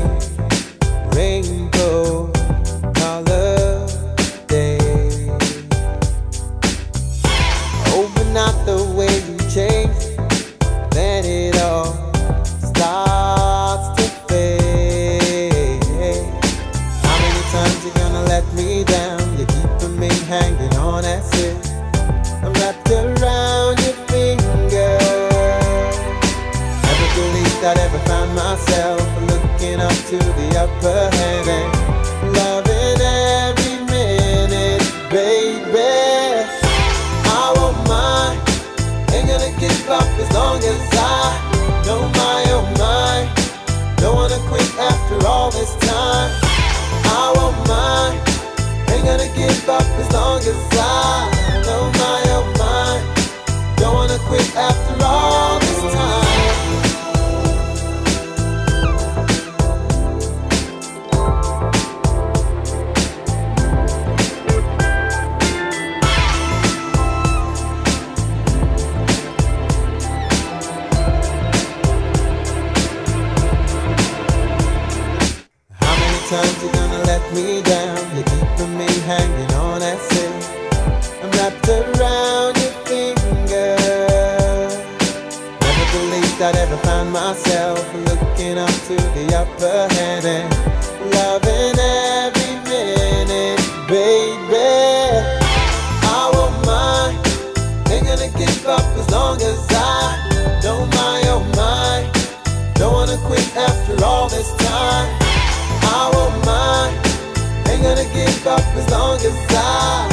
you long as I know my oh my. Don't wanna quit after all this time. I won't mind. Ain't gonna give up as long as I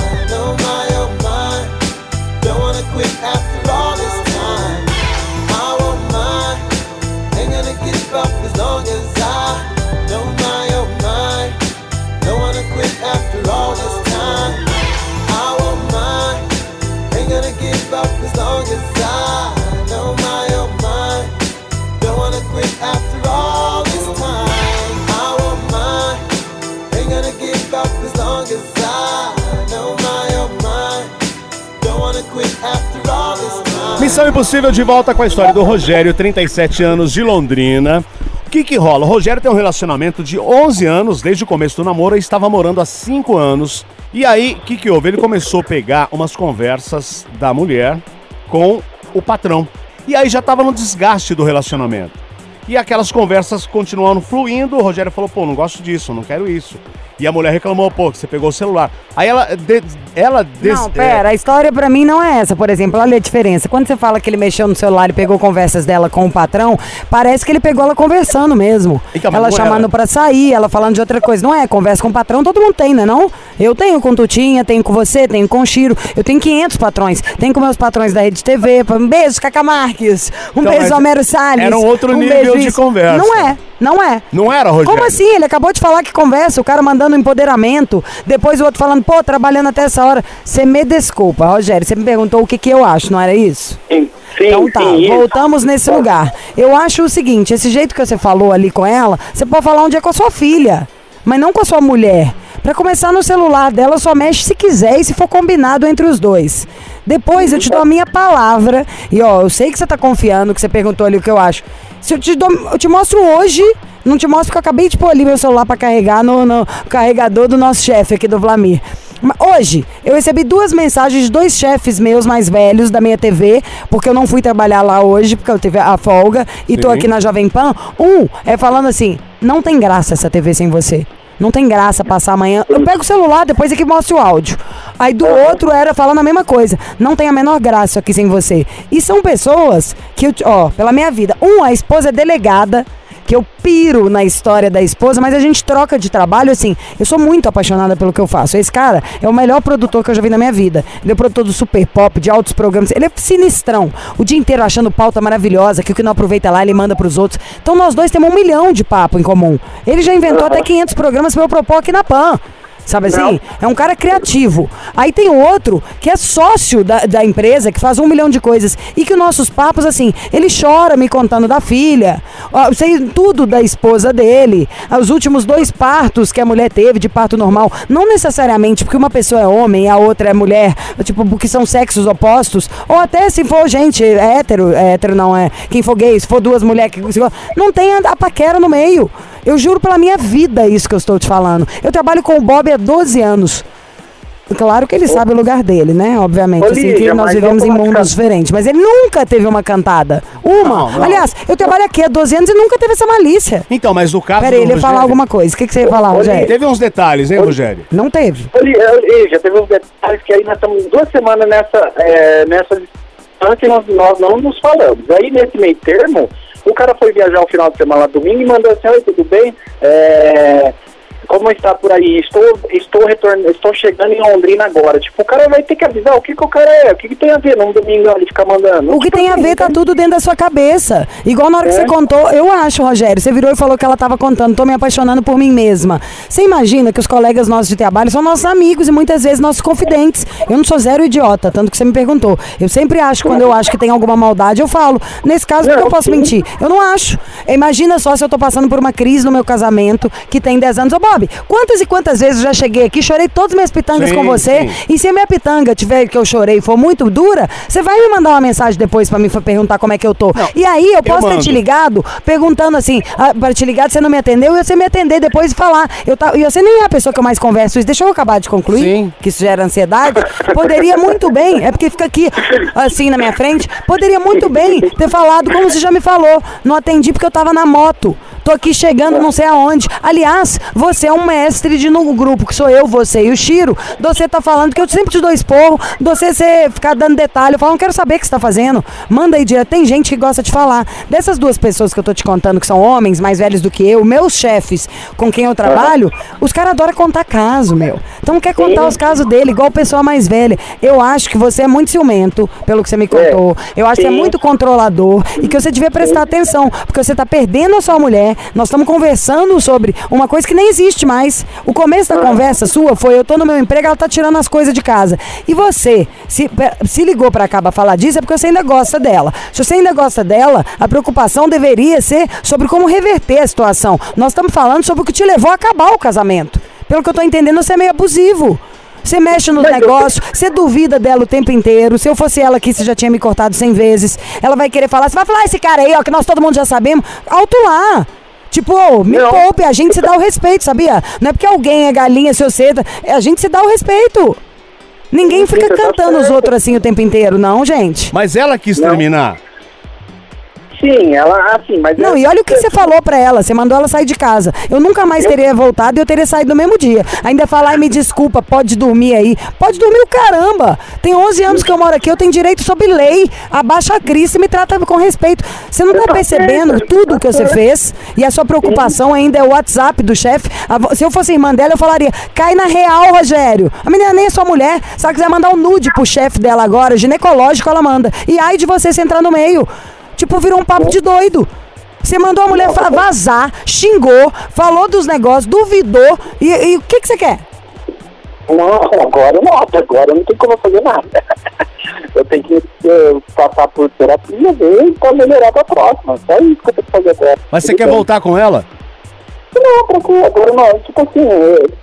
Missão Impossível de volta com a história do Rogério, 37 anos, de Londrina. O que que rola? O Rogério tem um relacionamento de 11 anos, desde o começo do namoro, e estava morando há 5 anos. E aí, o que que houve? Ele começou a pegar umas conversas da mulher com o patrão. E aí já estava no desgaste do relacionamento. E aquelas conversas continuaram fluindo, o Rogério falou, pô, não gosto disso, não quero isso. E a mulher reclamou, pô, que você pegou o celular. Aí ela, de- ela des- Não, é, pera, a história pra mim não é essa. Por exemplo, olha a diferença. Quando você fala que ele mexeu no celular e pegou conversas dela com o patrão, parece que ele pegou ela conversando mesmo. Então, ela chamando era. pra sair, ela falando de outra coisa. Não é, conversa com o patrão, todo mundo tem, né não? Eu tenho com Tutinha, tenho com você, tenho com o Chiro. Eu tenho 500 patrões. Tenho com meus patrões da Rede TV. Um beijo, Cacá Marques. Um Então, beijo, Homero Salles. era um outro nível beijo de isso. conversa. Não é, não é. Não era, Rogério? Como assim? Ele acabou de falar que conversa, o cara mandando falando empoderamento, depois o outro falando, pô, trabalhando até essa hora. Você me desculpa, Rogério, você me perguntou o que, que eu acho, não era isso? Sim, sim, Então tá, sim, isso. voltamos nesse lugar. Eu acho o seguinte, esse jeito que você falou ali com ela, você pode falar um dia com a sua filha, mas não com a sua mulher. Pra começar no celular dela, só mexe se quiser e se for combinado entre os dois. Depois eu te dou a minha palavra. E ó, eu sei que você tá confiando, que você perguntou ali o que eu acho. Se eu te, dou, eu te mostro hoje, não te mostro porque eu acabei de pôr ali meu celular pra carregar no, no carregador do nosso chefe aqui do Vlamir. Hoje, eu recebi duas mensagens de dois chefes meus mais velhos da minha TV, porque eu não fui trabalhar lá hoje, porque eu tive a folga, e tô Sim. aqui na Jovem Pan. Um é falando assim: não tem graça essa TV sem você. Não tem graça passar amanhã. Eu pego o celular, depois aqui mostro o áudio. Aí do outro era falando a mesma coisa. Não tem a menor graça aqui sem você. E são pessoas que, ó, pela minha vida. Um, a esposa é delegada que eu piro na história da esposa, mas a gente troca de trabalho assim. Eu sou muito apaixonada pelo que eu faço. Esse cara é o melhor produtor que eu já vi na minha vida. Ele é produtor do Super Pop, de altos programas. Ele é sinistrão. O dia inteiro achando pauta maravilhosa, que o que não aproveita lá, ele manda pros outros. Então nós dois temos um milhão de papo em comum. Ele já inventou até 500 programas pra eu propor aqui na PAN. Sabe assim? Não. É um cara criativo. Aí tem outro que é sócio da, da empresa, que faz um milhão de coisas. E que os nossos papos, assim, ele chora me contando da filha. Ó, sei tudo da esposa dele. Os últimos dois partos que a mulher teve, de parto normal. Não necessariamente porque uma pessoa é homem e a outra é mulher, tipo, porque são sexos opostos. Ou até se for gente é hétero, é hétero não é. Quem for gay, se for duas mulheres que não tem a, a paquera no meio. Eu juro pela minha vida isso que eu estou te falando. Eu trabalho com o Bob há 12 anos. Claro que ele sabe o lugar dele, né? Obviamente. Ô, assim que Lígia, nós mas vivemos em mundos diferentes. Mas ele nunca teve uma cantada. Uma. Não, não. Aliás, eu trabalho aqui há 12 anos e nunca teve essa malícia. Então, mas o caso Peraí, ele ia falar alguma coisa. O que, que você ia falar, Rogério? Teve uns detalhes, hein, Rogério? Não teve. Oli, já teve uns detalhes que aí nós estamos duas semanas nessa, é, nessa distância e nós, nós não nos falamos. Aí nesse meio termo, o cara foi viajar o final de semana domingo e mandou assim, oi, tudo bem? É, como está por aí? Estou, estou retornando, estou chegando em Londrina agora. Tipo, o cara vai ter que avisar o que, que o cara é, o que, que tem a ver num domingo ele ficar mandando. O que tem a ver tá tudo dentro da sua cabeça. Igual na hora que É. você contou, eu acho, Rogério, você virou e falou que ela tava contando, tô me apaixonando por mim mesma. Você imagina que os colegas nossos de trabalho são nossos amigos e muitas vezes nossos confidentes. Eu não sou zero idiota, tanto que você me perguntou. Eu sempre acho, quando eu acho que tem alguma maldade, eu falo. Nesse caso, que eu Não, posso mentir? Eu não acho. Imagina só se eu tô passando por uma crise no meu casamento, que tem 10 anos. Ô, Bob, quantas e quantas vezes eu já cheguei aqui, chorei todas as minhas pitangas Sim, com você, sim. e se a minha pitanga tiver que eu chorei for muito dura, você vai me mandar uma mensagem depois pra mim fa- perguntar como é que eu tô. e aí eu posso ter mando. te ligado perguntando assim, ah, para te ligar, você não me atendeu, e você me atender depois e falar. Eu tá, e você nem é a pessoa que eu mais converso isso. Deixa eu acabar de concluir, Sim. que isso gera ansiedade. Poderia muito bem, é porque fica aqui assim na minha frente, poderia muito bem ter falado como você já me falou. Não atendi porque eu tava na moto. Tô aqui chegando não sei aonde. Aliás, você é um mestre de no grupo, que sou eu, você e o Chiro. Você tá falando que eu sempre te dou esporro, você você ficar dando detalhe. Eu falo, não quero saber o que você tá fazendo. Manda aí direto. Tem gente que gosta de falar. Dessas duas pessoas que eu tô te contando, que são homens mais velhos do que eu, meus chefes com quem eu trabalho, os caras adoram contar caso, meu. Então quer contar os casos dele, igual pessoa mais velha. Eu acho que você é muito ciumento, pelo que você me contou. Eu acho que você é Sim. muito controlador e que você devia prestar atenção, porque você tá perdendo a sua mulher. Nós estamos conversando sobre uma coisa que nem existe mais. O começo da conversa sua foi: eu tô no meu emprego, ela tá tirando as coisas de casa. E você, se, se ligou cá pra falar disso, é porque você ainda gosta dela. Se você ainda gosta dela, a preocupação deveria ser sobre como reverter a situação. Nós estamos falando sobre o que te levou a acabar o casamento. Pelo que eu tô entendendo, você é meio abusivo. Você mexe nos negócios, você duvida dela o tempo inteiro. Se eu fosse ela aqui, você já tinha me cortado 100 vezes. Ela vai querer falar, você vai falar esse cara aí, ó, que nós todo mundo já sabemos. Alto lá. Tipo, ô, me Não. poupe, a gente se dá o respeito, sabia? Não é porque alguém é galinha, seu cedo, é a gente se dá o respeito. Ninguém fica tá cantando os outros assim o tempo inteiro, não, gente. Mas ela quis Não. terminar. Sim, ela, assim, mas... Não, e olha o que você falou pra ela. Você mandou ela sair de casa. Eu nunca mais teria voltado e eu teria saído no mesmo dia. Ainda falar, ai, me desculpa, pode dormir aí. Pode dormir o caramba. Tem 11 anos que eu moro aqui, eu tenho direito sob lei. Abaixa a crise e me trata com respeito. Você não tá tá percebendo certo, tudo que você fez? E a sua preocupação ainda é o WhatsApp do chefe. Se eu fosse irmã dela, eu falaria, cai na real, Rogério. A menina nem é sua mulher. Se ela quiser mandar um nude pro chefe dela agora, ginecológico, ela manda. E ai de você se entrar no meio. Tipo, virou um papo de doido. Você mandou a mulher vazar, xingou, falou dos negócios, duvidou. E, e o que, que você quer? Não, agora não, agora não tem como eu fazer nada. Eu tenho que eh, passar por terapia ver pra melhorar pra próxima. Só isso que eu tenho que fazer agora. Mas você Tudo quer bem. voltar com ela? Não, tranquilo, agora não. Tipo assim,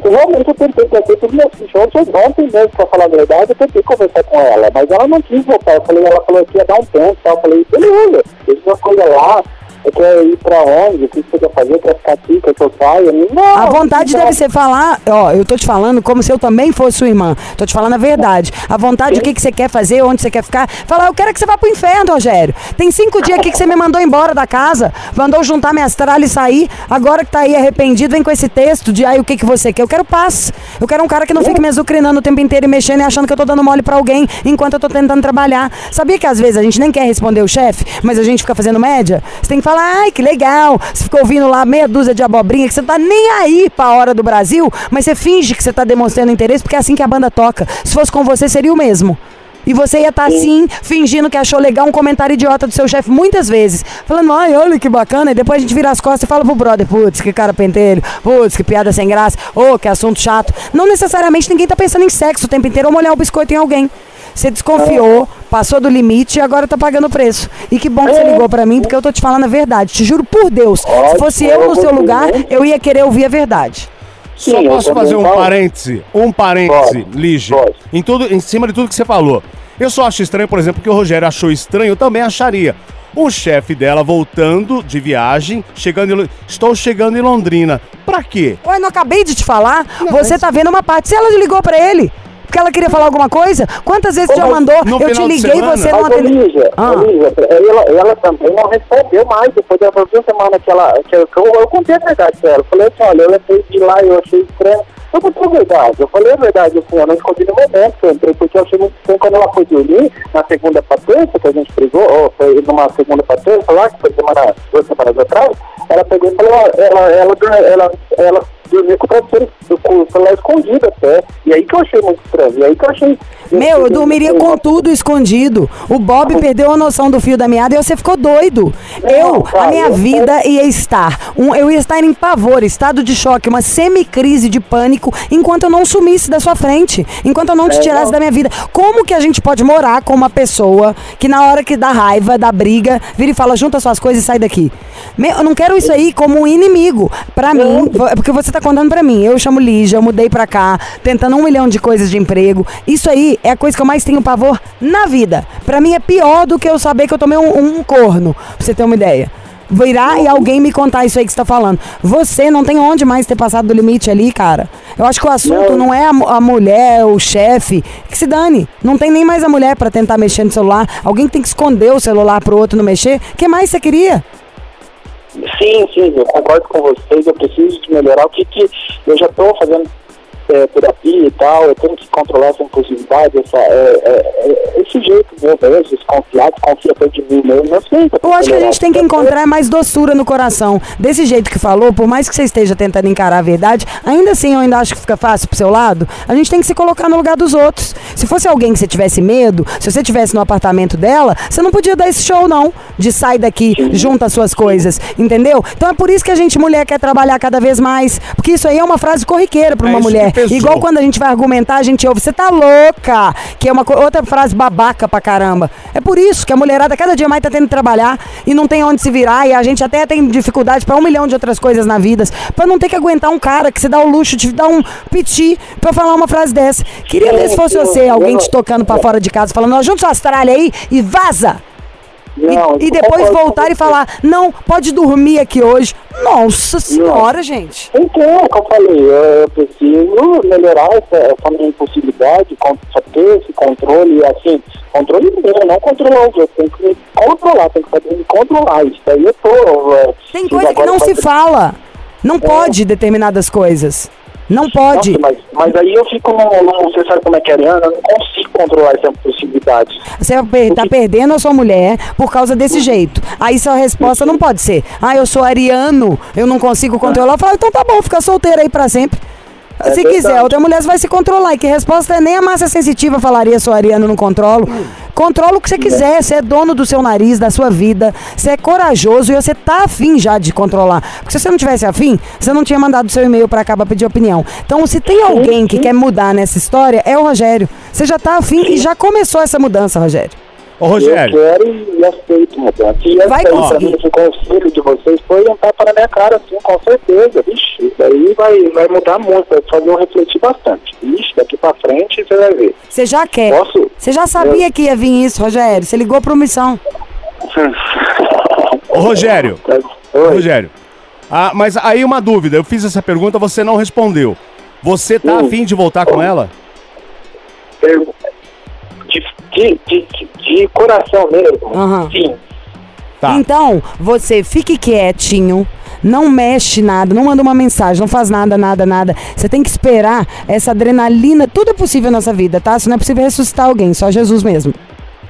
eu, realmente eu tentei fazer tudo meu show. Ontem mesmo, pra falar a verdade, eu tentei conversar com ela, mas ela não quis voltar. Eu falei, ela falou que ia dar um tempo. Eu falei, beleza, deixa uma coisa lá. Eu quero ir pra onde? O que você quer fazer? Quer ficar aqui? Quer que eu saia? Não, A vontade deve ser falar, ó, eu tô te falando como se eu também fosse sua irmã. Tô te falando a verdade. A vontade, o que, que você quer fazer, onde você quer ficar. Falar, eu quero que você vá pro inferno, Rogério. Tem cinco dias aqui que você me mandou embora da casa, mandou juntar minhas tralhas e sair. Agora que tá aí arrependido, vem com esse texto de aí o que, que você quer. Eu quero paz. Eu quero um cara que não fique me azucrinando o tempo inteiro e mexendo e achando que eu tô dando mole pra alguém enquanto eu tô tentando trabalhar. Sabia que às vezes a gente nem quer responder o chefe, mas a gente fica fazendo média? Você tem que falar, ai, que legal. Você fica ouvindo lá meia dúzia de abobrinha, que você tá nem aí pra hora do Brasil, mas você finge que você tá demonstrando interesse, porque é assim que a banda toca. Se fosse com você, seria o mesmo. E você ia estar assim, fingindo que achou legal um comentário idiota do seu chefe muitas vezes. Falando, ai, olha que bacana. E depois a gente vira as costas e fala pro brother, putz, que cara pentelho, putz, que piada sem graça, ô, que assunto chato. Não necessariamente ninguém tá pensando em sexo o tempo inteiro ou molhar o biscoito em alguém. Você desconfiou, passou do limite e agora tá pagando o preço. E que bom que você ligou pra mim, porque eu tô te falando a verdade. Te juro por Deus, se fosse eu no seu lugar, eu ia querer ouvir a verdade. Só Sim, posso fazer um falo. parêntese? Um parêntese, Lígia. Em, tudo, em cima de tudo que você falou. Eu só acho estranho, por exemplo, que o Rogério achou estranho, eu também acharia. O chefe dela voltando de viagem, chegando em, estou chegando em Londrina. Pra quê? Ué, não acabei de te falar? você tá vendo uma parte. Se ela ligou pra ele, porque ela queria falar alguma coisa, quantas vezes você já mandou? Eu te liguei e semana- você não atendeu. Ah. Ela, ela também não respondeu mais. Depois das duas semanas que ela. Que eu, eu, eu contei a verdade pra ela. Eu falei assim: olha, eu lembrei de lá e eu achei estranho. Eu contei a verdade. Eu falei a verdade, assim, eu não escondi no momento que eu entrei, porque eu achei muito estranho quando ela foi dormir, na segunda pra terça, que a gente brigou, ou foi numa segunda pra terça lá, que foi semana, duas semanas atrás, ela pegou e falou: ela, ela, ela, ela dormia com o travesseiro, com o celular escondido até. E aí que eu achei muito estranho. E aí que eu achei. Meu, eu dormiria com tudo escondido. O Bob perdeu a noção do fio da meada e você ficou doido. Eu, a minha vida ia estar. Um, eu ia estar em pavor, estado de choque, uma semicrise de pânico, enquanto eu não sumisse da sua frente. Enquanto eu não te É, tirasse da minha vida. Como que a gente pode morar com uma pessoa que na hora que dá raiva, dá briga, vira e fala, junta suas coisas e sai daqui? Eu não quero isso aí como um inimigo. Pra mim, é porque você tá contando pra mim. Eu chamo Lígia, eu mudei pra cá, tentando um milhão de coisas de emprego. Isso aí é a coisa que eu mais tenho pavor na vida. Pra mim é pior do que eu saber que eu tomei um, um corno, pra você ter uma ideia. Virar e alguém me contar isso aí que você tá falando. Você não tem onde mais ter passado do limite ali, cara. Eu acho que o assunto não, Não. é a, a mulher, o chefe, que se dane. Não tem nem mais a mulher pra tentar mexer no celular. Alguém tem que esconder o celular pro outro não mexer. O que mais você queria? Sim, sim, eu concordo com vocês, eu preciso melhorar. O que que eu já estou fazendo é, terapia e tal, eu tenho que controlar essa impulsividade, essa, é, é, é, esse jeito meu mesmo, desconfiar, desconfia até de mim mesmo, eu sei eu acho que a gente tem que encontrar mais doçura no coração. Desse jeito que falou, por mais que você esteja tentando encarar a verdade, ainda assim eu ainda acho que fica fácil pro seu lado. A gente tem que se colocar no lugar dos outros. Se fosse alguém que você tivesse medo, se você tivesse no apartamento dela, você não podia dar esse show, não. De sai daqui, junta as suas coisas. Entendeu? Então é por isso que a gente, mulher, quer trabalhar cada vez mais. Porque isso aí é uma frase corriqueira pra É uma que mulher. Pesou. Igual quando a gente vai argumentar, a gente ouve, você tá louca. Que é uma outra frase babaca pra caramba. É por isso que a mulherada cada dia mais tá tendo que trabalhar e não tem onde se virar. E a gente até tem dificuldade pra um milhão de outras coisas na vida. Pra não ter que aguentar um cara que se dá o luxo de dar um piti pra falar uma frase dessa. Queria ver se fosse você, alguém te tocando pra fora de casa, falando, ó, junta suas tralhas aí e vaza. E- Não, e, depois voltar e falar, não, pode dormir aqui hoje. Nossa senhora, gente. Então, é o que eu falei, eu, preciso melhorar essa, essa minha impulsividade, con- só ter esse controle, assim, controle meu, não controlar os outros, tem que me controlar, tem que saber me controlar, isso aí eu tô... é, Tem coisa que não se faz- fala. Não pode determinadas coisas. Não pode. Nossa, mas, mas aí eu fico num- você sabe como é que é, Ariana, eu não consigo controlar essa impulsividade. Você per- tá perdendo a sua mulher por causa desse jeito. Aí sua resposta não pode ser, ah, eu sou ariano, eu não consigo controlar. Eu falo, então tá bom, fica solteira aí pra sempre. É Se verdade. quiser, outra mulher vai se controlar. E que resposta é nem a massa sensitiva falaria, sou ariano, não controlo. Controla o que você quiser. Você é dono do seu nariz, da sua vida. Você é corajoso e você tá afim já de controlar. Porque se você não tivesse afim, você não tinha mandado seu e-mail pra cá pra pedir opinião. Então, se tem alguém que quer mudar nessa história, é o Rogério. Você já tá afim e já começou essa mudança, Rogério. Ô, Eu Rogério, quero e aceito mudança. E pra conseguir. mim, esse conselho de vocês foi um tapa na minha cara, sim, com certeza. Vixe, daí vai, vai mudar muito, vai fazer eu refletir bastante. Vixe, daqui pra frente você vai ver. Você já quer. Posso? Você já sabia que ia vir isso, Rogério. Você ligou pro Missão. ô, Rogério, Oi. Rogério. Ah, mas aí uma dúvida, eu fiz essa pergunta, você não respondeu. Você tá Hum. afim de voltar com ela? Eu- De, de, de, de- coração mesmo. Aham. Sim. Tá. Então, você fique quietinho. Não mexe nada, não manda uma mensagem, não faz nada, nada, nada. Você tem que esperar essa adrenalina. Tudo é possível nessa vida, tá? Se não é possível ressuscitar alguém, só Jesus mesmo.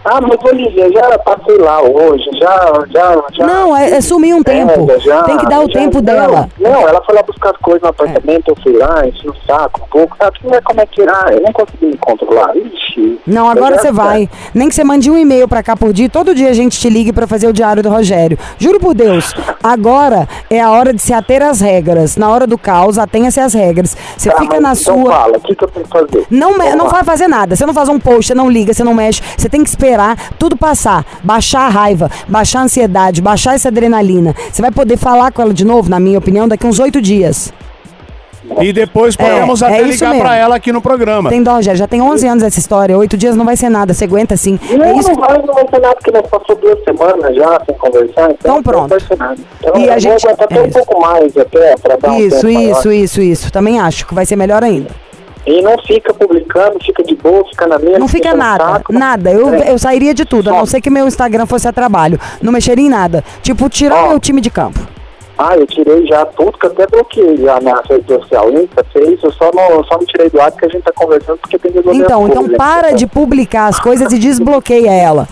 Ah, mas Olivia, já passei lá hoje, já, já, já. Não, é, é sumir um tempo. É, já, Tem que dar o já- tempo não, dela. Não, ela foi lá buscar as coisas no apartamento, eu fui lá, enchi o saco um pouco. Ah, tu não é como é que ah, eu não consegui me controlar. Ixi. Não, agora você vai. Nem que você mande um e-mail pra cá por dia, todo dia a gente te ligue pra fazer o diário do Rogério. Juro por Deus, agora é a hora de se ater às regras. Na hora do caos, atenha-se às regras. Você Tá, fica na então sua. fala, o que, que eu tenho que fazer? Não, Vamos não lá. vai fazer nada. Você não faz um post, você não liga, você não mexe. Você tem que esperar tudo passar. Baixar a raiva, baixar a ansiedade, baixar essa adrenalina. Você vai poder falar com ela de novo, na minha opinião, daqui uns oito dias. E depois podemos é até isso ligar mesmo. pra ela aqui no programa. Tem dó, Rogério. Já tem 11 anos essa história. Oito dias não vai ser nada. Você aguenta sim. Não, É isso não vai, não vai ser nada, porque nós passou duas semanas já sem conversar, então, Então pronto. não vai ser nada. Então, E a gente- vou até é um isso. pouco mais até, pra dar um Isso, tempo maior. isso, isso, isso. Também acho que vai ser melhor ainda. E não fica publicando, fica de boa, fica na minha. Não fica no nada, saco. nada. Eu, É. eu sairia de tudo, a não ser que meu Instagram fosse a trabalho. Não mexeria em nada. Tipo, tirar Ó. meu time de campo. Ah, eu tirei já tudo, que eu até bloqueei já na rede social. Insta, fez, eu só não, eu só não tirei do ar que a gente tá conversando porque tem resolver Então, então para né? de publicar as coisas e desbloqueia ela.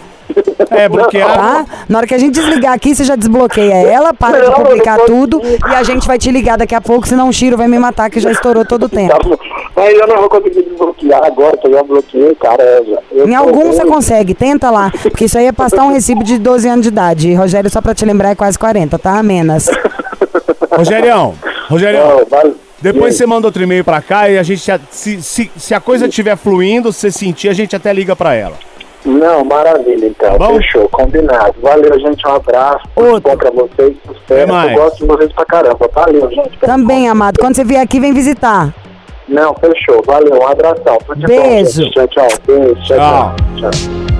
É, bloquear. Tá? Na hora que a gente desligar aqui, você já desbloqueia ela, para de Não, publicar não tudo e a gente vai te ligar daqui a pouco, senão o Chiro vai me matar que já estourou todo o tempo. Tá bom. Mas eu não vou conseguir desbloquear agora, que eu já bloqueei, cara. eu Em tô algum você consegue, tenta lá. Porque isso aí é passar um recibo de 12 anos de idade. E, Rogério, só pra te lembrar, é quase 40, tá? Menos. Rogerião, Rogerião, Não, depois você manda outro e-mail pra cá e a gente, se, se, se a coisa estiver fluindo, se você sentir, a gente até liga pra ela. Não, maravilha, então. Bom? Fechou, combinado. Valeu, gente. Um abraço. Outro. bom pra vocês. Sucesso. mais. Eu gosto de vocês pra caramba. Valeu, gente. Também, amado. Quando você vier aqui, vem visitar. Não, fechou. Valeu. Um abração. Tudo bom, Beijo. gente. Tchau, tchau. Beijo. Tchau, Tchau. tchau.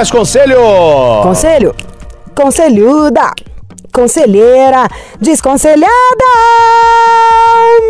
Mais conselho? Conselho? Conselhuda. Conselheira. Desconselhada.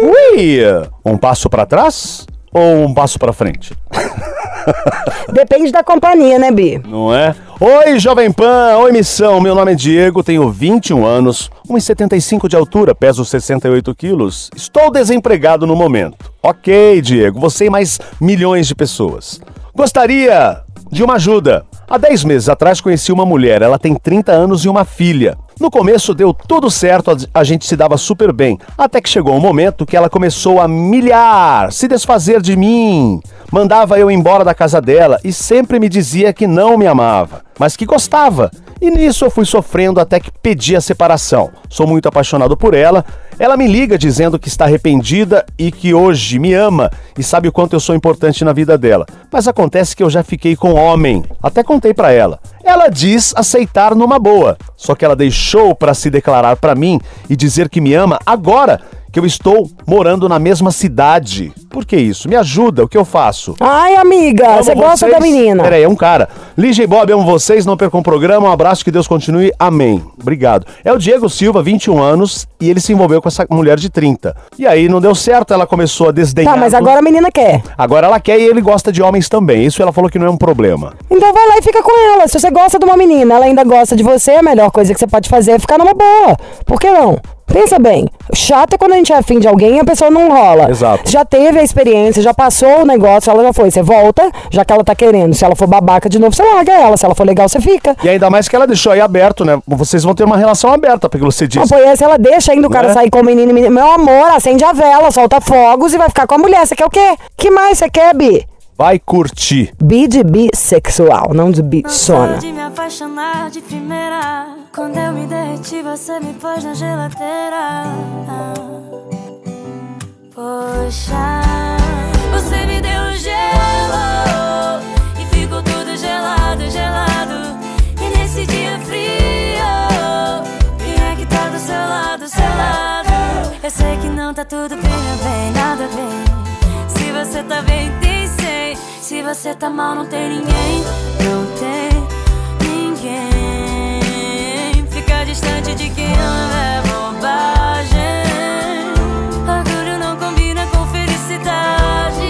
Ui! Um passo pra trás ou um passo pra frente? Depende da companhia, né, Bi? Não é? Oi, Jovem Pan! Oi, missão! Meu nome é Diego, tenho 21 anos, 1,75 de altura, peso 68 quilos. Estou desempregado no momento. Ok, Diego, você e mais milhões de pessoas. Gostaria de uma ajuda. Há 10 meses atrás conheci uma mulher, ela tem 30 anos e uma filha. No começo deu tudo certo, a- gente se dava super bem. Até que chegou um momento que ela começou a milhar, se desfazer de mim. Mandava eu embora da casa dela e sempre me dizia que não me amava, mas que gostava. E nisso eu fui sofrendo até que pedi a separação. Sou muito apaixonado por ela. Ela me liga dizendo que está arrependida e que hoje me ama e sabe o quanto eu sou importante na vida dela. Mas acontece que eu já fiquei com homem. Até contei pra ela. Ela diz aceitar numa boa, só que ela deixou pra se declarar pra mim e dizer que me ama agora que eu estou morando na mesma cidade. Por que isso? Me ajuda, o que eu faço? Ai, amiga, você gosta da menina. Peraí, é um cara. Lígia e Bob, amo vocês, não percam o programa. Um abraço, que Deus continue. Amém. Obrigado. É o Diego Silva, 21 anos, e ele se envolveu com essa mulher de 30. E aí não deu certo, ela começou a desdenhar. Tá, mas agora a menina quer. Agora ela quer e ele gosta de homens também. Isso ela falou que não é um problema. Então vai lá e fica com ela. Se você gosta de uma menina, ela ainda gosta de você, a melhor coisa que você pode fazer é ficar numa boa. Por que não? Pensa bem, chato é quando a gente é afim de alguém e a pessoa não rola. Exato. Já teve a experiência, já passou o negócio, ela já foi. Você volta, já que ela tá querendo. Se ela for babaca de novo, você larga ela. Se ela for legal, você fica. E ainda mais que ela deixou aí aberto, né? Vocês vão ter uma relação aberta, porque você Não, disse. foi essa, ela deixa ainda o cara Né? sair com o menino, menino. Meu amor, acende a vela, solta fogos e vai ficar com a mulher. Você quer o quê? que mais você quer, Bi? Vai curtir. Bi de bissexual, não de bichona. de me apaixonar de primeira. Quando eu me derreti, você me pôs na geladeira. Poxa, você me deu gelo e ficou tudo gelado, gelado. E nesse dia frio, vim aqui tá do seu lado, seu lado. Eu sei que não tá tudo bem, meu bem, nada bem. Se você tá bem, tem. Se você tá mal, não tem ninguém. Não tem ninguém. Ficar distante de quem ama é bobagem. Orgulho não combina com felicidade.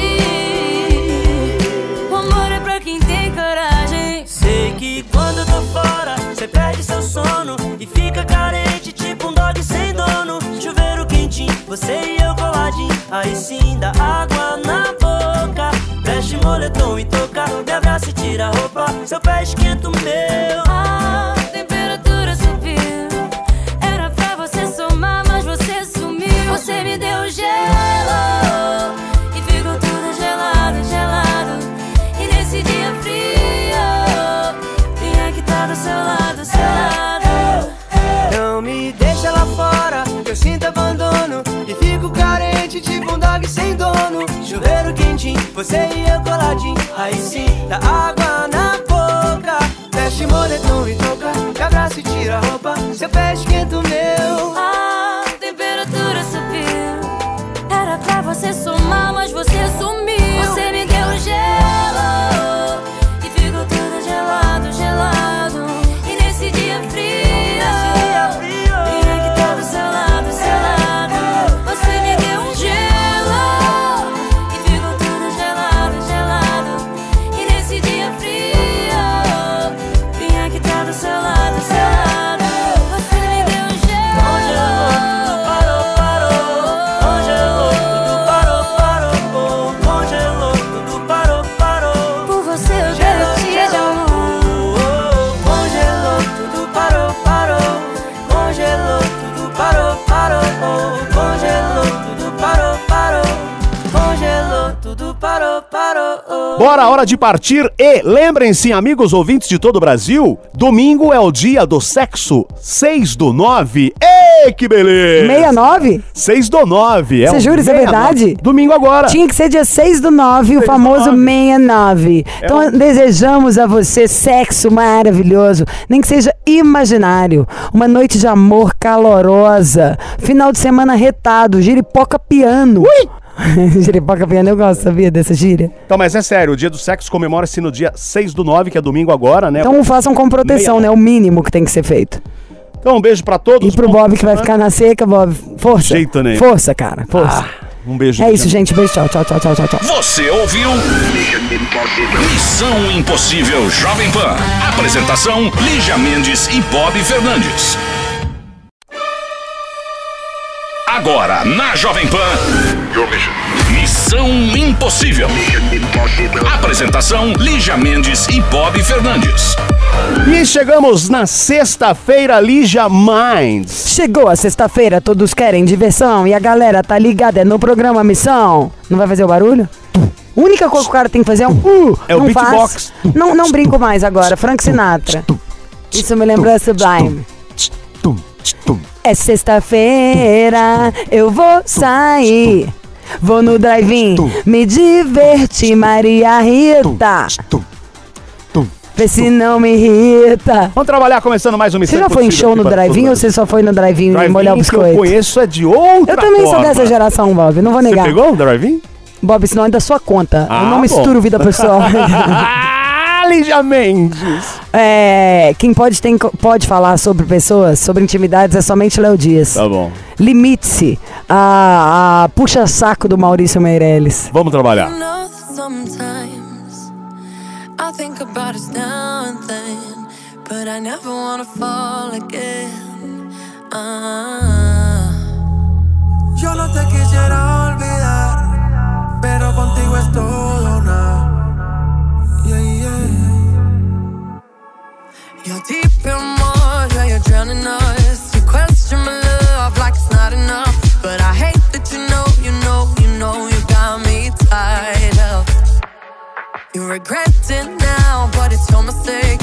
O amor é pra quem tem coragem. Sei que quando eu tô fora, você perde seu sono e fica carente, tipo um dog sem dono. Chuveiro quentinho, você e eu coladinho. Aí sim dá água na boca. Moletom e toca, me abraça e tira a roupa. Seu pé esquenta o meu. A carente, tipo um dog sem dono. Chuveiro quentinho, você e eu coladinho. Aí sim, dá água na boca. Veste moletom e hora de partir e lembrem-se, amigos ouvintes de todo o Brasil, domingo é o dia do sexo, 6 do 9. Ei, que beleza! 69? 6 do 9. É Você o jura, isso é 69. verdade? Domingo agora. Tinha que ser dia 6 do 9, o famoso 9. 69. Então um- desejamos a você sexo maravilhoso, nem que seja imaginário. Uma noite de amor calorosa. Final de semana retado, giripoca piano. Giripoca piana eu gosto, sabia dessa gíria? Então, mas é sério, o dia do sexo comemora-se no dia 6 do 9, que é domingo agora, né? Então façam com proteção, Meia né? O mínimo que tem que ser feito. Então, um beijo pra todos. E pro Bom Bob que vai ficar na seca, Bob. Força. Jeito nenhum. Força, cara. Força. Um beijo. é isso, gente. Beijo, tchau, tchau, tchau, tchau, tchau, tchau. Você ouviu? Missão Impossível Jovem Pan. Apresentação: Lígia Mendes e Bob Fernandes. Agora, na Jovem Pan. Missão Impossível. Apresentação: Lígia Mendes e Bob Fernandes. E chegamos na sexta-feira, Lígia Minds. Chegou a sexta-feira, todos querem diversão e a galera tá ligada no programa Missão. Não vai fazer o barulho? Única coisa que o cara tem que fazer é um. Uh, É o não beatbox. Faz. Não, não brinco mais agora. Frank Sinatra. Isso me lembrou a Sublime. É sexta-feira, eu vou sair. Vou no drive-in, me divertir, Maria Rita. Vê se não me irrita. Vamos trabalhar começando mais um Você Missão já foi em show no drive-in ou você só foi no drive-in Drive-in molhar o que biscoito? eu conheço é de outra Eu também sou forma. dessa geração, Bob, não vou Você negar. pegou um drive-in? Bob, senão é da sua conta. Ah, eu não bom. misturo vida pessoal. Lígia Mendes. é, quem pode, tem, pode falar sobre pessoas, sobre intimidades, é somente Léo Dias. Tá bom. Limite-se a, a puxa-saco do Maurício Meirelles. Vamos trabalhar. Sometimes I think about us now and then, but I never wanna fall again. Ah. Yo no te quisiera olvidar, pero contigo es todo nada. You're deep in water, you're drowning us. You question my love like it's not enough. But I hate that you know, you know, you know, you got me tied up. You regret it now, but it's your mistake.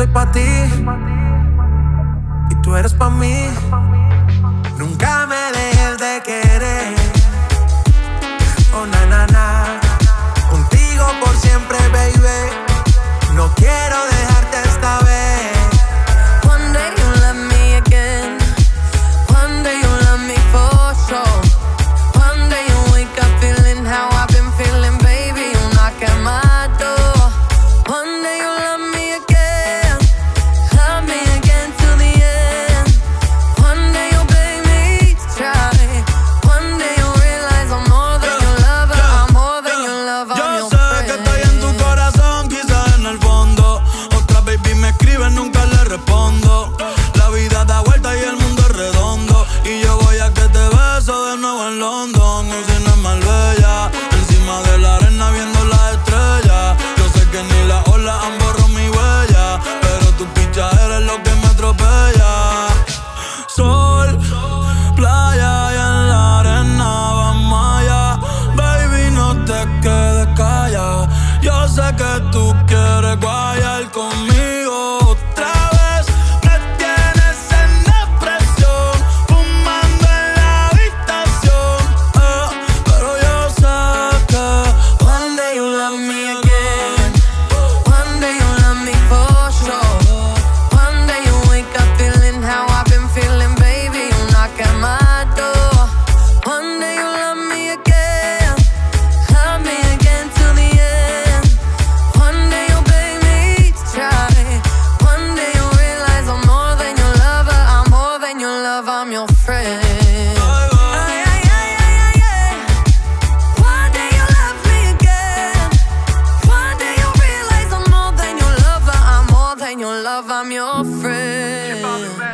Soy pa' ti y tú eres pa' mí.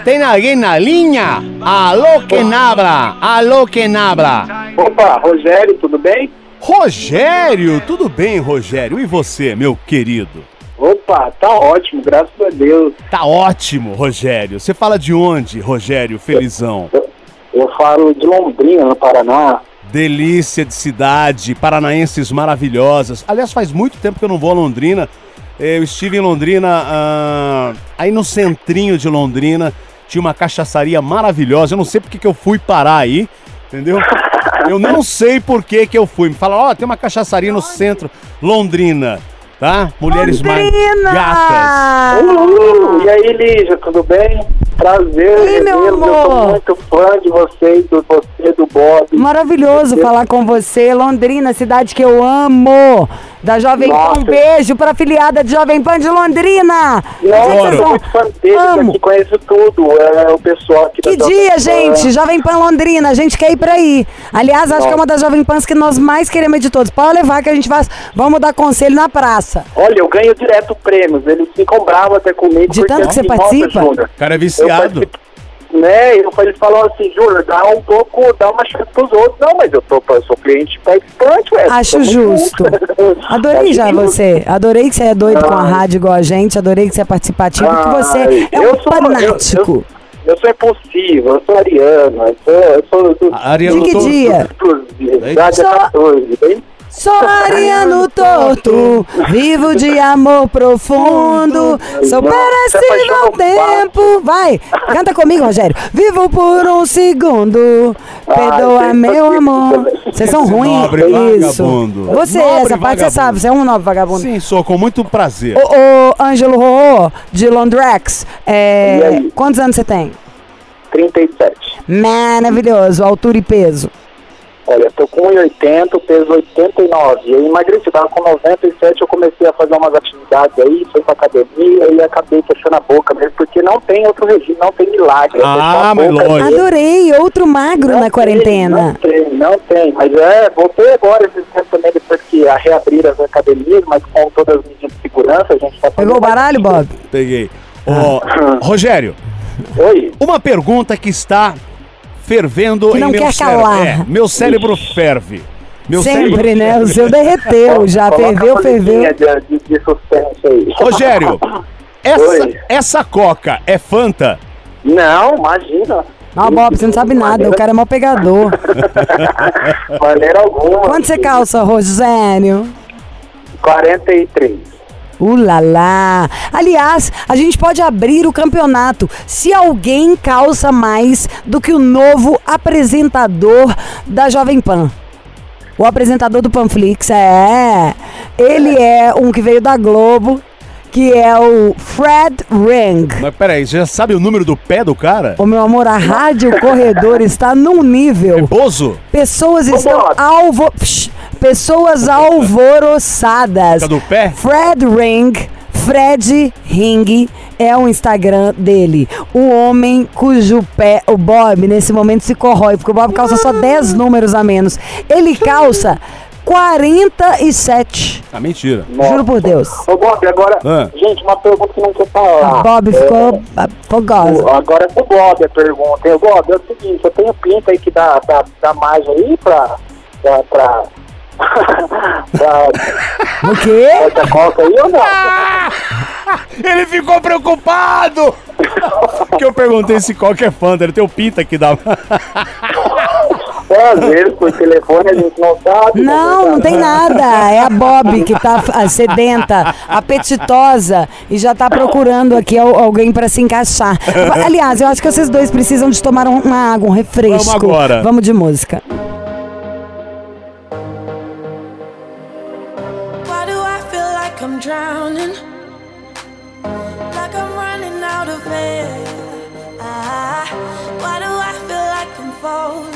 Tem alguém na linha? Alô, habla? Alô, habla? Opa, Rogério, tudo bem? Rogério, tudo bem, Rogério? E você, meu querido? Opa, tá ótimo, graças a Deus. Tá ótimo, Rogério. Você fala de onde, Rogério, felizão? Eu, eu falo de Londrina, no Paraná. Delícia de cidade, paranaenses maravilhosas. Aliás, faz muito tempo que eu não vou a Londrina. Eu estive em Londrina, ah, aí no centrinho de Londrina, tinha uma cachaçaria maravilhosa. Eu não sei porque que eu fui parar aí, entendeu? Eu não sei por que que eu fui. Me fala, ó, tem uma cachaçaria no centro, Londrina, tá? Mulheres mais gatas. Uh, e aí, Lígia, tudo bem? Prazer, Oi, meu revê-los. Eu sou amor. muito fã de vocês, do você, do Bob. Maravilhoso falar com você. Londrina, cidade que eu amo. Da Jovem Pan, Nossa. um beijo pra afiliada de Jovem Pan de Londrina. Nossa, eu sou muito fã deles Amo. aqui, conheço tudo. É o pessoal aqui Que da Jovem dia, Pan. gente! Jovem Pan Londrina, a gente quer ir pra aí. Aliás, acho que é uma das Jovem Pans que nós mais queremos de todos. Pode levar que a gente vai. Vamos dar conselho na praça. Olha, eu ganho direto prêmios. Eles ficam bravos até comigo. De tanto que você participa? Nossa, O cara é eu viciado. Né, eu, eles falam assim, Júnior, dá um pouco, dá uma chance pros outros. Não, mas eu, tô, eu sou cliente participante, ué. Acho justo. junto. Adorei Acho já justo. você. Adorei que você é doido com a rádio igual a gente. Adorei que você é participativo. que Ai, você é um eu sou- eu- fanático. Eu, eu sou impulsivo, eu sou ariano, eu sou... Eu sou do, Ariano De que dia? Só- é 14, bem? Sou ariano torto, vivo de amor profundo, sou parecido ao tempo. Vai, canta comigo, Rogério. Vivo por um segundo, perdoa meu amor. Vocês são ruins, Nobre isso. vagabundo. Você, Nobre essa parte você vagabundo. sabe, você é um nobre vagabundo. Sim, sou com muito prazer. Ô, ô, Ângelo Rô, de Londrex, é, E aí? quantos anos você tem? 37. Maravilhoso, altura e peso. Olha, eu tô com 1,80, peso 89. Eu emagreci, tava com 97, eu comecei a fazer umas atividades aí, fui pra academia e acabei fechando a boca mesmo, porque não tem outro regime, não tem milagre. é Ah, a mas lógico. Adorei, outro magro Não na tem, quarentena. Não tem, não tem. Mas é, voltei agora esses tempos também, depois que a reabriram as academias, mas com todas as medidas de segurança, a gente tá fazendo Pegou o baralho, Bob? Peguei. Ó, Rogério, Oi. uma pergunta que está fervendo Que não em meu quer cérebro. calar. É, meu cérebro ferve. Meu Sempre, cérebro né? O ferve. seu derreteu, já ferveu, ferveu. De, de, de suspense aí. Rogério, essa, Oi. essa coca é Fanta? Não, imagina. Não, Bob, você não sabe nada, o cara é mó pegador. Maneira alguma. Quanto você calça, Rogério? 43. Ulala! Aliás, a gente pode abrir o campeonato se alguém calça mais do que o novo apresentador da Jovem Pan. O apresentador do Panflix é. Ele é um que veio da Globo, que é o Fred Ring. Mas peraí, você já sabe o número do pé do cara? Ô meu amor, a Rádio Corredor está num nível. Bozo? Pessoas estão alvo... Psh, pessoas alvoroçadas. Fica do pé? Fred Ring, Fred Ring é o Instagram dele. O homem cujo pé, o Bob, nesse momento se corrói, porque o Bob calça só 10 números a menos. Ele calça 47. Ah, mentira. Juro por Deus. Ô, Bob, agora, Ah. gente, uma pergunta que não quer falar. Bob ficou ah, fogosa. O- Agora é pro Bob a pergunta. Eu, Bob, é o seguinte, eu tenho pinta aí que dá, dá, dá mais aí pra. pra. pra. pra O quê? essa coca aí ou não? Ele ficou preocupado! que eu perguntei se coca é Fanta, ele tem o pinta que dá. É, às vezes por telefone a gente não sabe. Não, não tem nada. É a Bob que tá sedenta, apetitosa e já tá procurando aqui al- alguém pra se encaixar. Aliás, eu acho que vocês dois precisam de tomar um- uma água, um refresco. Vamos agora. Vamos de música. Why do I feel like I'm drowning? Like I'm running out of air. Ah, why do I feel like I'm falling?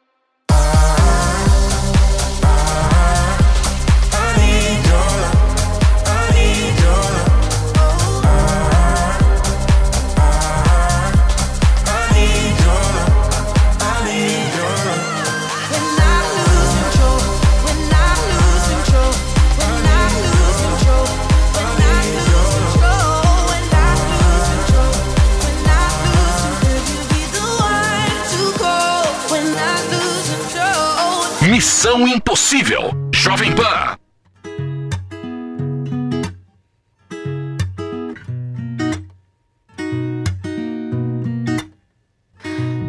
Missão Impossível. Jovem Pan.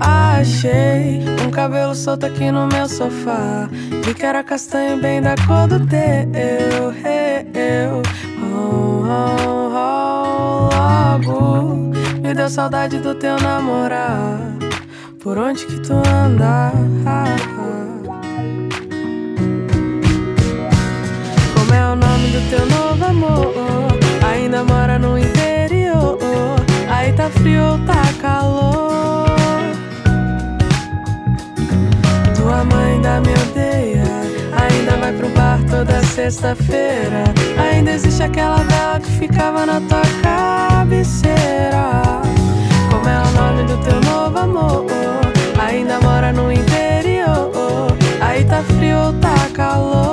Achei um cabelo solto aqui no meu sofá. Vi que era castanho bem da cor do teu. Eu, oh, oh, oh, logo me deu saudade do teu namorar. Por onde que tu anda? Teu novo amor? Ainda mora no interior. Aí tá frio tá calor? Tua mãe ainda me odeia. Ainda vai pro bar toda sexta-feira. Ainda existe aquela vela que ficava na tua cabeceira. Como é o nome do teu novo amor? Ainda mora no interior. Aí tá frio tá calor?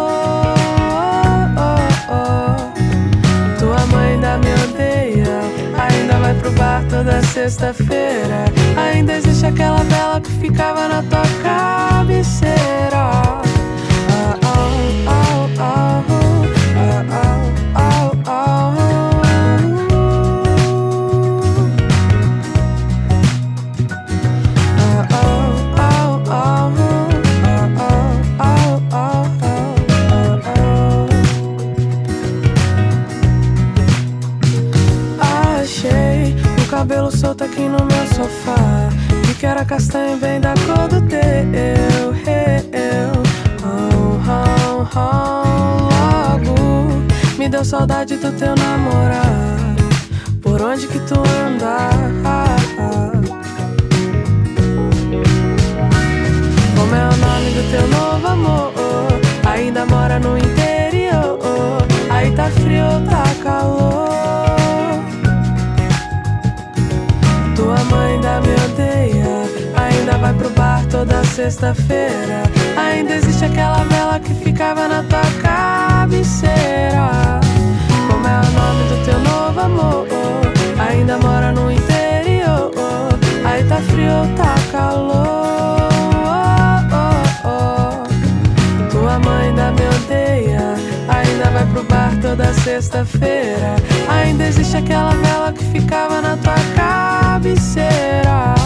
Sexta-feira. Ainda existe aquela vela que ficava na tua cabeceira. Castanho bem da cor do teu. Eu, oh, oh, oh, logo me deu saudade do teu namorar. Por onde que tu anda? Como é o nome do teu novo amor? Ainda mora no interior. Aí tá frio tá calor? Vai pro bar toda sexta-feira. Ainda existe aquela vela que ficava na tua cabeceira. Como é o nome do teu novo amor? Ainda mora no interior. Aí tá frio tá calor? Tua mãe ainda me odeia. Ainda vai pro bar toda sexta-feira. Ainda existe aquela vela que ficava na tua cabeceira.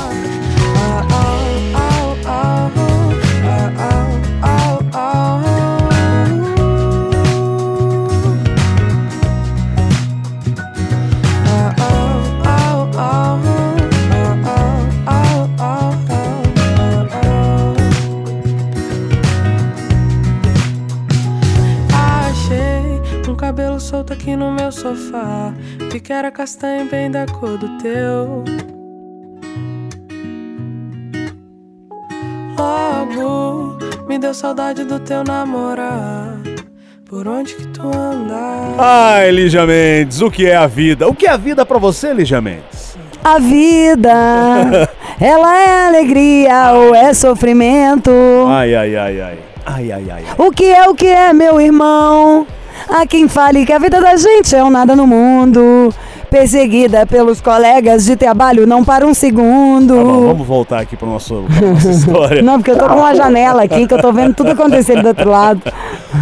Solto aqui no meu sofá. Vi que era castanho bem da cor do teu. Deu saudade do teu namorar. Por onde que tu anda? Ai, Lígia Mendes, o que é a vida? O que é a vida pra você, Lígia Mendes? A vida, ela é alegria ou é sofrimento? Ai, ai, ai, ai. Ai, ai, ai. ai. O que é o que é, meu irmão? Há quem fale que a vida da gente é um nada no mundo. Perseguida pelos colegas de trabalho, não para um segundo. Tá bom, vamos voltar aqui para nosso pra nossa história. Não, porque eu tô com uma janela aqui que eu tô vendo tudo acontecendo do outro lado.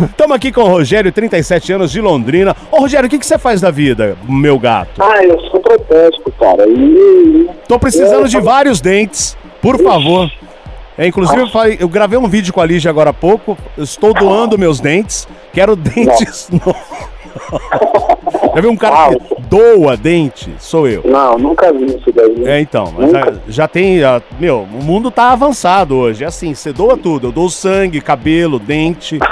Estamos aqui com o Rogério, 37 anos, de Londrina. Ô, Rogério, o que, que você faz da vida, meu gato? Ah, eu sou protético, cara. E. Tô precisando Eu- de vários dentes, por favor. É, inclusive, eu, falei- eu gravei um vídeo com a Lígia agora há pouco. eu Estou doando meus dentes. Quero dentes. Já viu um cara que doa dente? Sou eu. Não, nunca vi isso daí. É, então, mas já, já tem. ah, Meu, o mundo tá avançado hoje. É assim, você doa tudo. Eu dou sangue, cabelo, dente.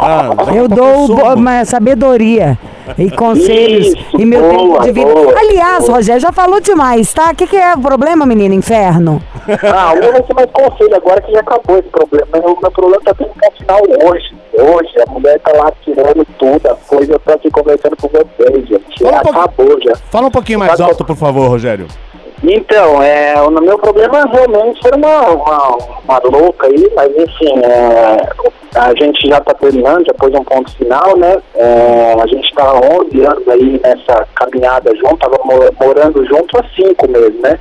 Ah, Eu dou bo- uma sabedoria e conselhos Isso, e meu boa, tempo de vida. boa, Aliás, boa. Rogério, já falou demais, tá? O que, que é o problema, menino inferno? Ah, o meu vai ser mais conselho agora que já acabou esse problema. Mas o meu problema tá tendo um final hoje. Hoje, a mulher tá lá tirando tudo, a coisa, eu tô aqui conversando com vocês, gente. Fala um acabou já. Fala um pouquinho mais alto, por favor, Rogério. Então, é, o meu problema realmente era uma, uma, uma louca aí, mas enfim, é, a gente já está terminando, já pôs um ponto final, né? É, a gente está há 11 anos aí nessa caminhada junto, tava mo- morando junto há 5 meses, né?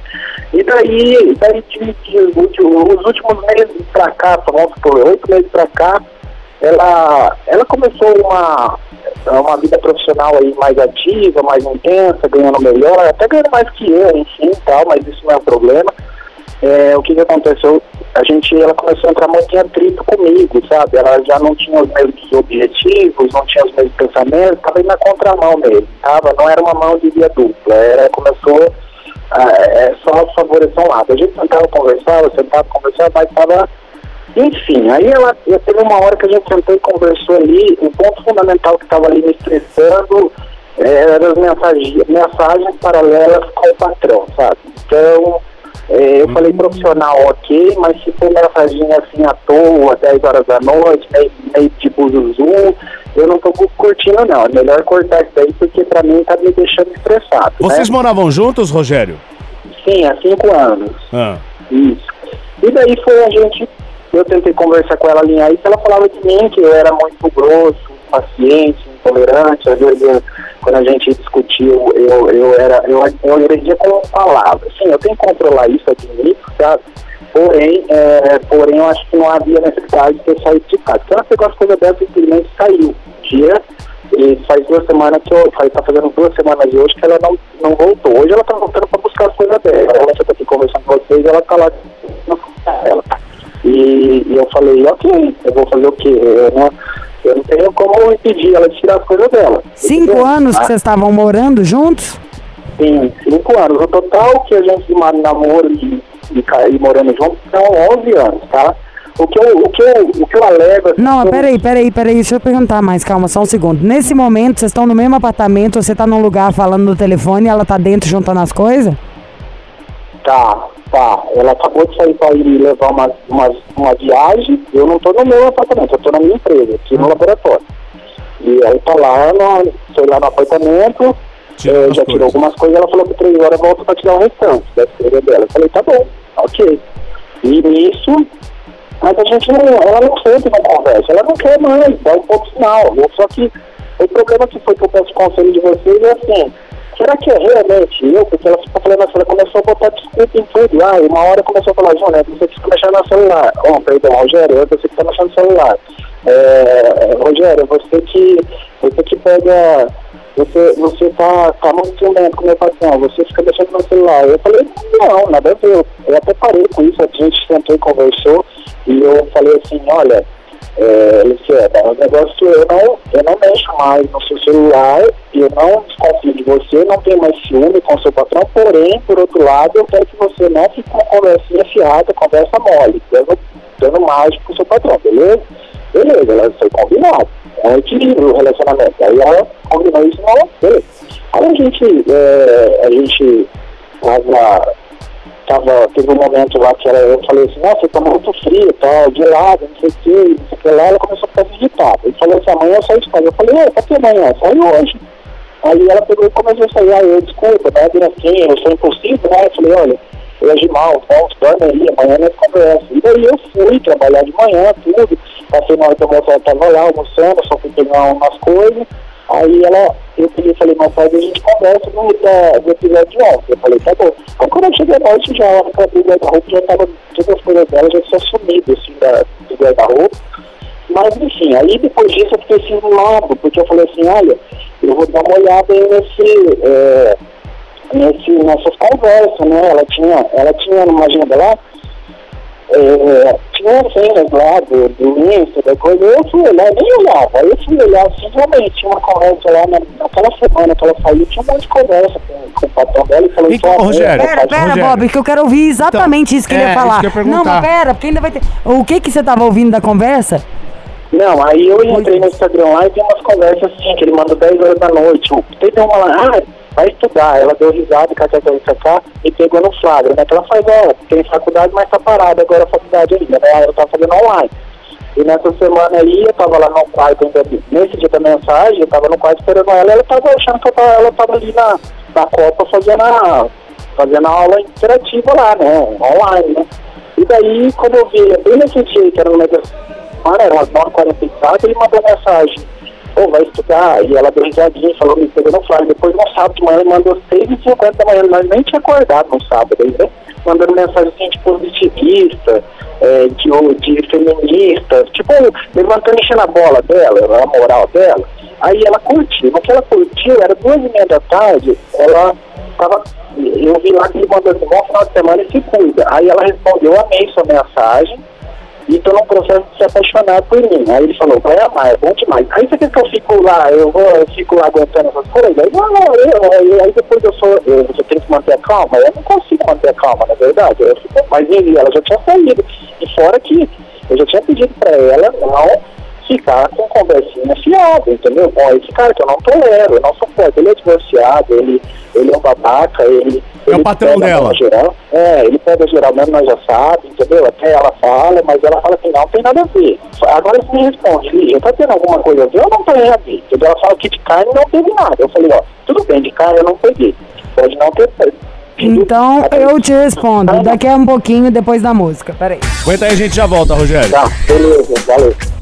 E daí, daí de, de, os últimos- os últimos meses pra cá, vamos supor, 8 meses pra cá, ela, ela começou uma, uma vida profissional aí mais ativa, mais intensa, ganhando melhor, até ganhando mais que eu, enfim, tal, mas isso não é um problema. É, o que, que aconteceu? A gente, ela começou a entrar muito em atrito comigo, sabe? Ela já não tinha os mesmos objetivos, não tinha os mesmos pensamentos, estava indo na contramão mesmo, tava? Não era uma mão de via dupla, era, começou a, é, só favorecer um lado. A gente tentava conversar, eu tentava conversar, mas estava enfim, aí ela, eu teve uma hora que a gente sentou e conversou ali, o ponto fundamental que estava ali me estressando eh, eram as mensagens, mensagens paralelas com o patrão, sabe? Então, eh, eu falei profissional ok, mas se for mensagem assim à toa, 10 horas da noite, meio, meio tipo zoom, eu não tô curtindo não. É melhor cortar isso daí porque pra mim tá me deixando estressado. Vocês né? moravam juntos, Rogério? Sim, há cinco anos. Ah. Isso. E daí foi a gente, eu tentei conversar com ela alinhar isso, ela falava de mim que eu era muito grosso, paciente, intolerante, às vezes quando a gente discutiu, eu, eu era, eu, eu agredia com palavras. Sim, eu tenho que controlar isso, admito, sabe? Porém, é, porém, eu acho que não havia necessidade de eu sair de casa. Então ela pegou as coisas dela e simplesmente saiu. Dia, e faz duas semanas que eu, faz, tá fazendo duas semanas de hoje que ela não, não voltou. Hoje ela tá voltando para buscar as coisas dela. Ela tá aqui conversando com vocês, ela tá lá ela. E, e eu falei, ok, eu vou fazer o quê? Eu não, eu não tenho como impedir ela de tirar as coisas dela. Cinco Entendeu? anos que Ah, vocês estavam morando juntos? Sim, cinco anos. O total que a gente ma- namoro e, e, e morando juntos são 11 anos, tá? O que eu, o que eu, o que eu alego... assim, Não, que eu- peraí, peraí, peraí, deixa eu perguntar mais, calma, só um segundo. Nesse momento, vocês estão no mesmo apartamento, você tá num lugar falando no telefone e ela tá dentro juntando as coisas? Tá, tá. Ela acabou de sair para ir levar uma, uma, uma viagem. Eu não tô no meu apartamento, eu tô na minha empresa, aqui no laboratório. E aí tá lá, no, foi lá no apartamento, Tirando eh, já tirou algumas coisas, ela falou que três horas volta para tirar o restante da coisa dela. Eu falei, tá bom, ok. E nisso, mas a gente não, ela não senta e não conversa, ela não quer mais, dá um ponto final. Só que o problema que foi que eu peço conselho de vocês é assim, será que é realmente eu? Porque ela ficou falando ela começou a botar desculpa em tudo. Ah, e uma hora começou a falar, Júnior, você fica mexendo no celular. Oh, perdão, Rogério, você que tá mexendo no celular. É, Rogério, você que, você que pega você, você tá, tá muito ciumento com meu patrão, você fica deixando no celular. Eu falei, não, nada a ver. Eu até parei com isso, a gente sentou e conversou, e eu falei assim, olha, é, Luciana, o negócio que eu não, eu não mexo mais no seu celular, eu não desconfio de você, não tenho mais ciúme com seu patrão, porém, por outro lado, eu quero que você não fique com conversinha fiada, conversa mole, dando, dando mágico pro seu patrão, beleza? Beleza, ela foi combinado. É um equilíbrio o relacionamento. Aí ela combinou isso, não, beleza. Aí a gente, é, a gente tava, tava, teve um momento lá que ela, eu falei assim, nossa, você tá muito frio, tá gelado, não sei o que, não sei o que lá, ela começou a ficar irritada. Ele falou assim, amanhã eu saio de casa. Eu falei, é, pra que amanhã? Sai hoje. Aí ela pegou e começou a sair, aí eu, desculpa, né, assim, eu sou impossível, né? Eu falei, olha, eu agi mal, vamos, dorme aí, amanhã nós conversa. E daí eu fui trabalhar de manhã, tudo, passei na hora que a moça tava lá almoçando, só fui pegar umas coisas, Aí ela, eu peguei e falei, mas pai, a gente conversa no, da, do episódio de ontem. Eu falei, tá bom. Aí quando eu cheguei à noite, já ela abriu o guarda-roupa, já tava, todas as coisas dela já tinham sumido, assim, da, do guarda-roupa. Mas enfim, aí depois disso eu fiquei simulado, porque eu falei assim, olha, eu vou dar uma olhada nesse, é, nesse, nessas conversas, né? Ela tinha, ela tinha numa agenda lá, é, tinha cenas lá do, do Insta, da coisa, eu fui olhar, nem olhava, eu fui olhar assim, realmente tinha uma conversa lá na, naquela semana que ela saiu, tinha um monte de conversa com, com o patrão dela e falou, E, "Sua ô, Rogério, Pera, pera, Rogério. Bob, que eu quero ouvir exatamente isso que ele é, ia isso falar. que eu ia não, mas pera, porque ainda vai ter. O que que você tava ouvindo da conversa? Não, aí eu entrei no Instagram lá e tem umas conversas assim, que ele manda 10 horas da noite. Teve uma lá, ah, vai estudar. Ela deu risada, kkkk, e pegou no flagra, né? Que ela faz, ó, tem faculdade, mas tá parada agora a faculdade ainda, né? Ela tá fazendo online. E nessa semana aí, eu tava lá no quarto, nesse dia da mensagem, eu tava no quarto esperando ela, ela tava achando que tava, ela tava ali na, na Copa fazendo a, fazendo a aula interativa lá, né? Online, né? E daí, quando eu vi, bem nesse dia, que era no meio da semana, era umas 9h44, ele mandou mensagem, ô, vai estudar. E ela deu risadinha, falou, me pegou no flagra. Depois, no sábado de manhã, ele mandou 6h50 da manhã, nós nem tinha acordado no sábado, né? Mandando mensagem assim, de positivista, é, de, de feminista, tipo, levantando, enchendo a bola dela, a moral dela. Aí ela curtiu. No que ela curtiu, era duas e meia da tarde, ela tava. Eu vi lá que ele mandou assim, bom final de semana e se cuida. Aí ela respondeu, eu amei sua mensagem e tô num processo de se apaixonar por mim. Aí ele falou, vai amar, é bom demais. Aí você quer que eu fico lá, eu vou, eu fico lá aguentando essas coisas? Aí, não, não, eu, eu- aí depois eu sou, eu, você tem que manter a calma, eu não consigo manter a calma, na verdade. Eu fico, mas ele, ela já tinha saído. E fora que eu já tinha pedido pra ela não ficar com conversinha fiada, entendeu? Bom, esse cara que eu não tolero, eu não suporto, ele é divorciado, ele, ele é um babaca, ele... É o ele patrão pega dela. geral, é, ele pega geral mesmo, nós já sabe, entendeu? Até ela fala, mas ela fala que não tem nada a ver. Agora você me responde, Lígia, tá tendo alguma coisa a ver ou não tem a ver? Entendeu? Ela fala que de carne não teve nada. Eu falei, ó, tudo bem, de carne eu não peguei. Pode não ter pego. Então eu te respondo daqui a um pouquinho depois da música. Peraí. Aguenta aí, a gente já volta, Rogério. Tá, beleza, valeu.